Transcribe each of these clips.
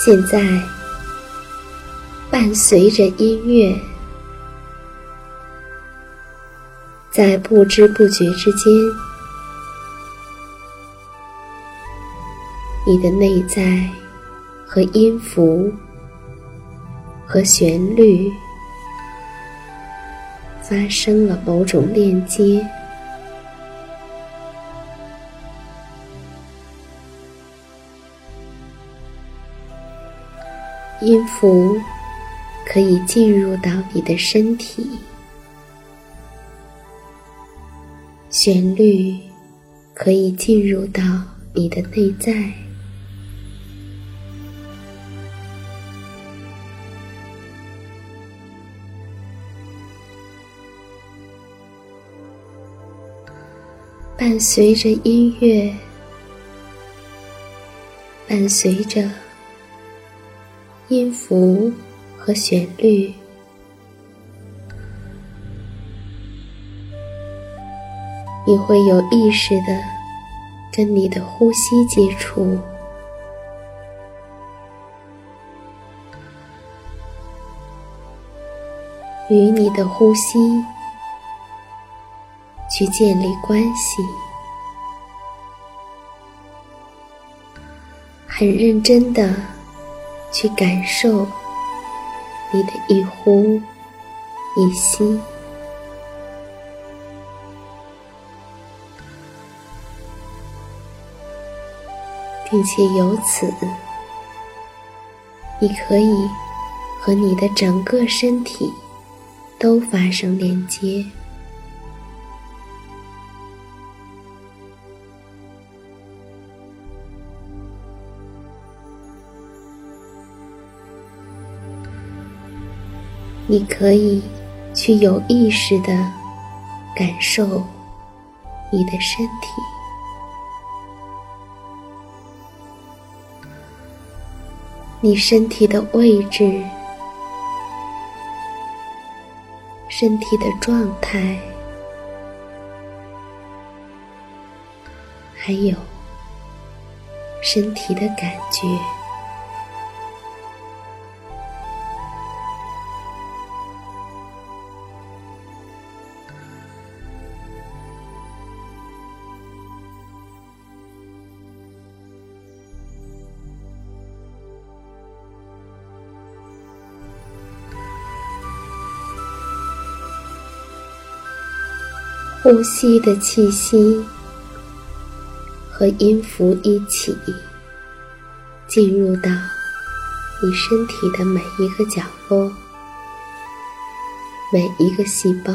现在，伴随着音乐，在不知不觉之间，你的内在和音符和旋律发生了某种链接。音符可以进入到你的身体，旋律可以进入到你的内在，伴随着音乐，伴随着。音符和旋律，你会有意识的跟你的呼吸接触，与你的呼吸去建立关系，很认真的。去感受你的一呼一吸，并且由此，你可以和你的整个身体都发生连接。你可以去有意识的感受你的身体，你身体的位置，身体的状态，还有身体的感觉。呼吸的气息和音符一起进入到你身体的每一个角落、每一个细胞，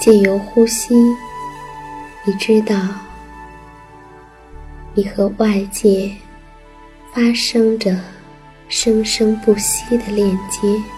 借由呼吸，你知道你和外界发生着。生生不息的链接。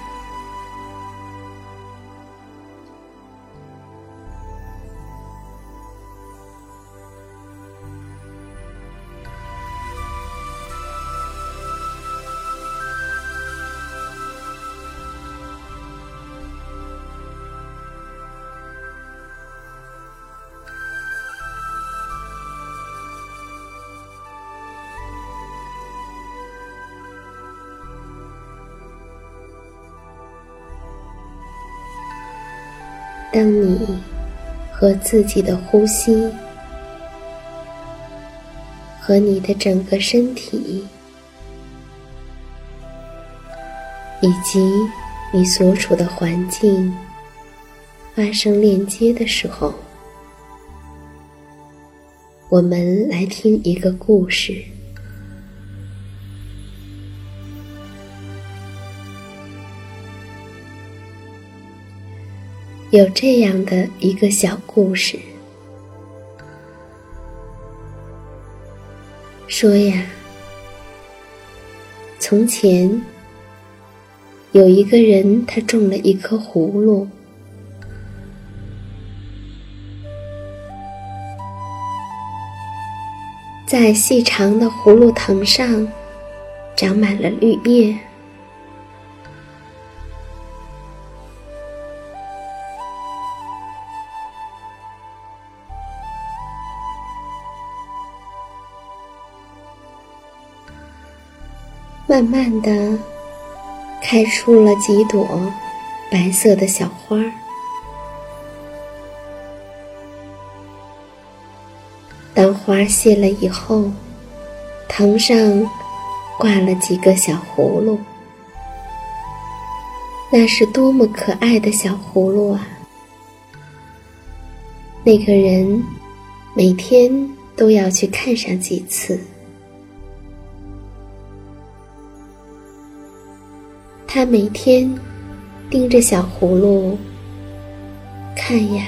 当你和自己的呼吸，和你的整个身体，以及你所处的环境发生链接的时候，我们来听一个故事。有这样的一个小故事，说呀，从前有一个人，他种了一颗葫芦，在细长的葫芦藤上长满了绿叶。慢慢的，开出了几朵白色的小花儿。当花谢了以后，藤上挂了几个小葫芦。那是多么可爱的小葫芦啊！那个人每天都要去看上几次。他每天盯着小葫芦看呀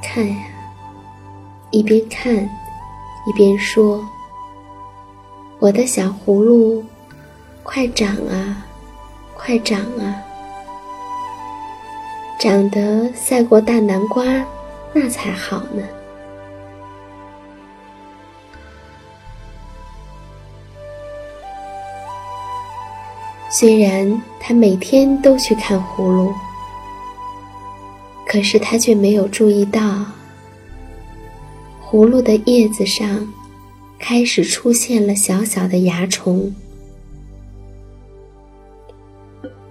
看呀，一边看一边说：“我的小葫芦，快长啊，快长啊，长得赛过大南瓜，那才好呢。”虽然他每天都去看葫芦，可是他却没有注意到，葫芦的叶子上开始出现了小小的蚜虫，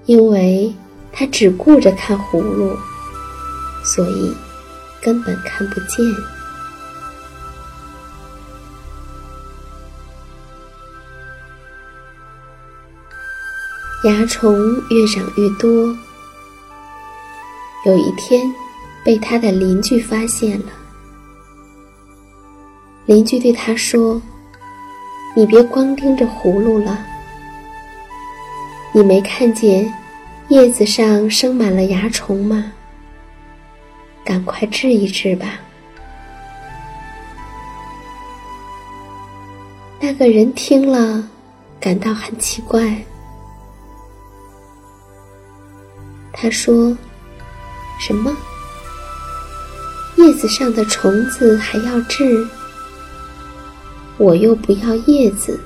因为他只顾着看葫芦，所以根本看不见。蚜虫越长越多，有一天被他的邻居发现了。邻居对他说：“你别光盯着葫芦了，你没看见叶子上生满了蚜虫吗？赶快治一治吧。”那个人听了，感到很奇怪。他说：“什么？叶子上的虫子还要治？我又不要叶子，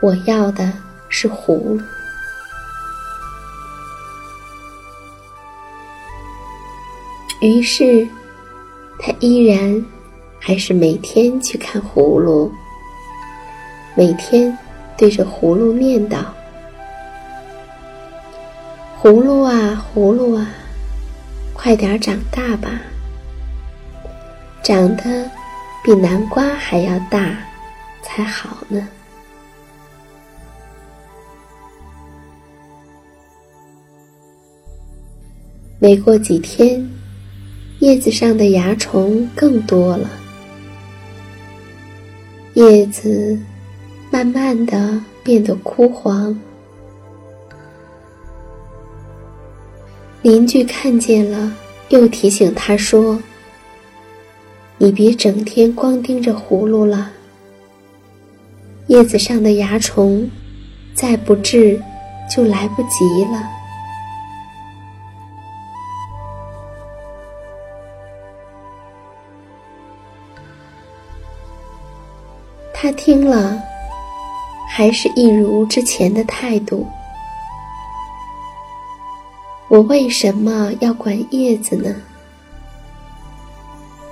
我要的是葫芦。”于是，他依然还是每天去看葫芦，每天对着葫芦念叨：“葫芦啊，葫芦啊，快点长大吧，长得比南瓜还要大才好呢。”没过几天。叶子上的蚜虫更多了，叶子慢慢的变得枯黄。邻居看见了，又提醒他说：“你别整天光盯着葫芦了，叶子上的蚜虫再不治就来不及了。”他听了，还是一如之前的态度。我为什么要管叶子呢？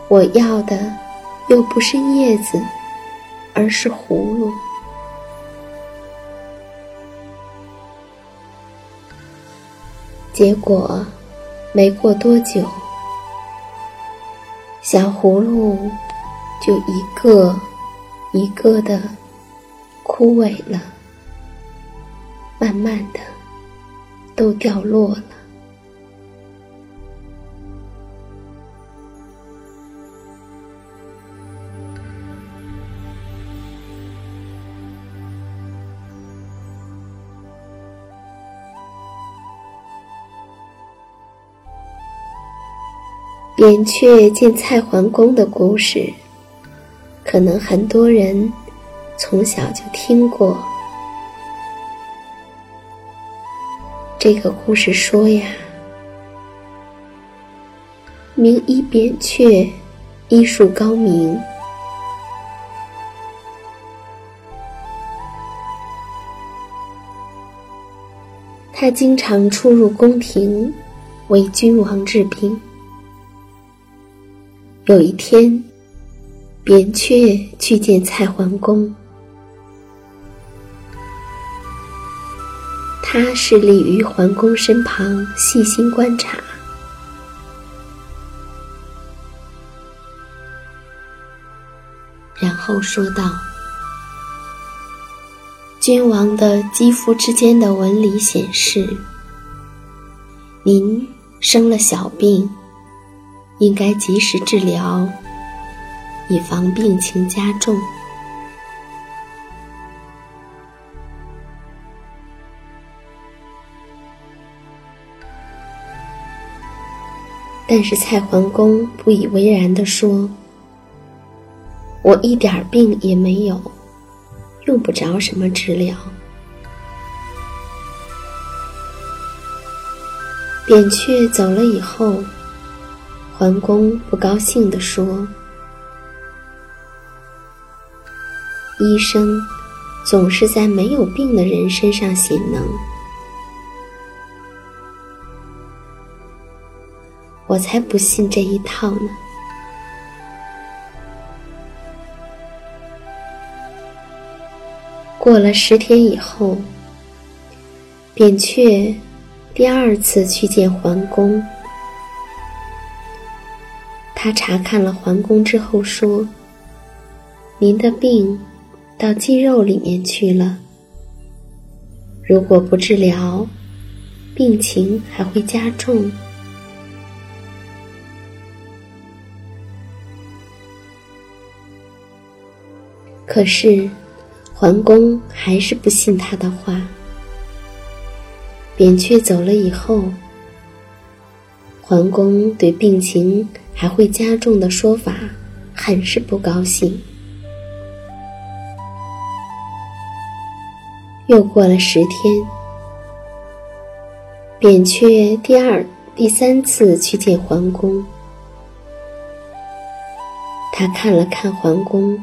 我要的又不是叶子，而是葫芦。结果，没过多久，小葫芦就一个。一个的枯萎了，慢慢的都掉落了。扁鹊见蔡桓公的故事。可能很多人从小就听过这个故事，说呀，名医扁鹊，医术高明，他经常出入宫廷，为君王治病。有一天。扁鹊去见蔡桓公，他侍立于桓公身旁，细心观察，然后说道：“君王的肌肤之间的纹理显示，您生了小病，应该及时治疗。”以防病情加重。但是蔡桓公不以为然地说：“我一点病也没有，用不着什么治疗。”扁鹊走了以后，桓公不高兴地说。医生总是在没有病的人身上显能，我才不信这一套呢。过了十天以后，扁鹊第二次去见桓公，他查看了桓公之后说：“您的病。”到肌肉里面去了。如果不治疗，病情还会加重。可是，桓公还是不信他的话。扁鹊走了以后，桓公对病情还会加重的说法很是不高兴。又过了十天，扁鹊第二、第三次去见桓公。他看了看桓公，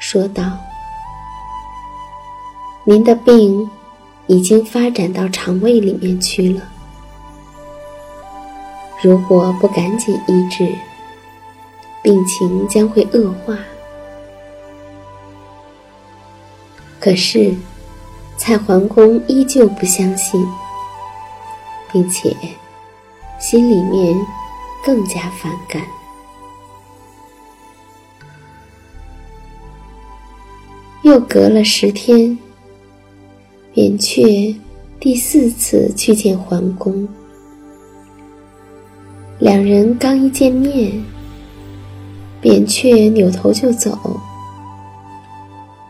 说道：“您的病已经发展到肠胃里面去了，如果不赶紧医治，病情将会恶化。”可是。蔡桓公依旧不相信，并且心里面更加反感。又隔了十天，扁鹊第四次去见桓公。两人刚一见面，扁鹊扭头就走，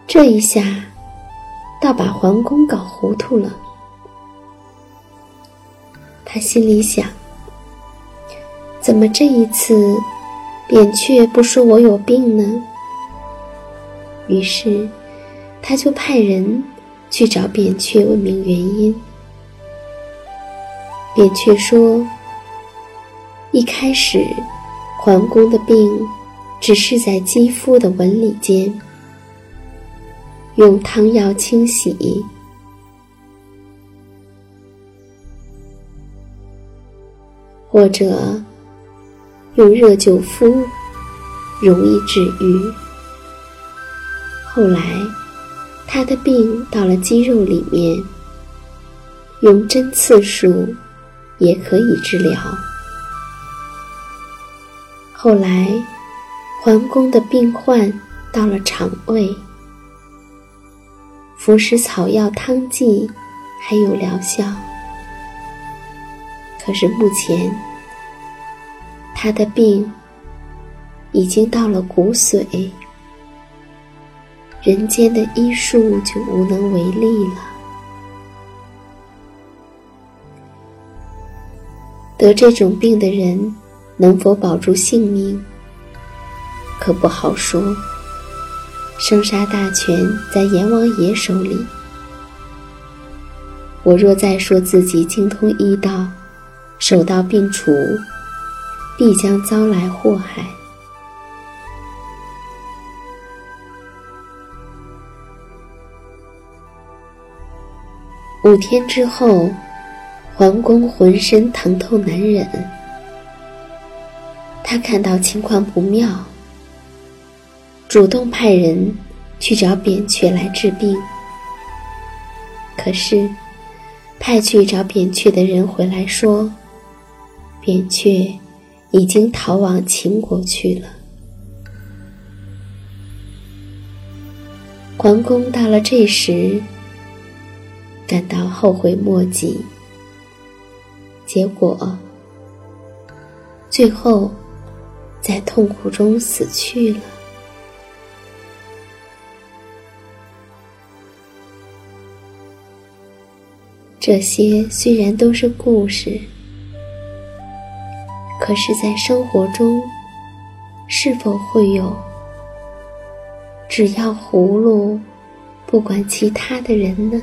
这一下。倒把桓公搞糊涂了。他心里想：怎么这一次扁鹊不说我有病呢？于是他就派人去找扁鹊问明原因。扁鹊说：一开始桓公的病只是在肌肤的纹理间。用汤药清洗，或者用热酒敷，容易治愈。后来，他的病到了肌肉里面，用针刺术也可以治疗。后来，桓公的病患到了肠胃。服食草药汤剂还有疗效，可是目前他的病已经到了骨髓，人间的医术就无能为力了。得这种病的人能否保住性命，可不好说。生杀大权在阎王爷手里。我若再说自己精通医道，手到病除，必将遭来祸害。五天之后，桓公浑身疼痛难忍，他看到情况不妙。主动派人去找扁鹊来治病，可是派去找扁鹊的人回来说，扁鹊已经逃往秦国去了。桓公到了这时，感到后悔莫及，结果最后在痛苦中死去了。这些虽然都是故事，可是，在生活中，是否会有只要葫芦，不管其他的人呢？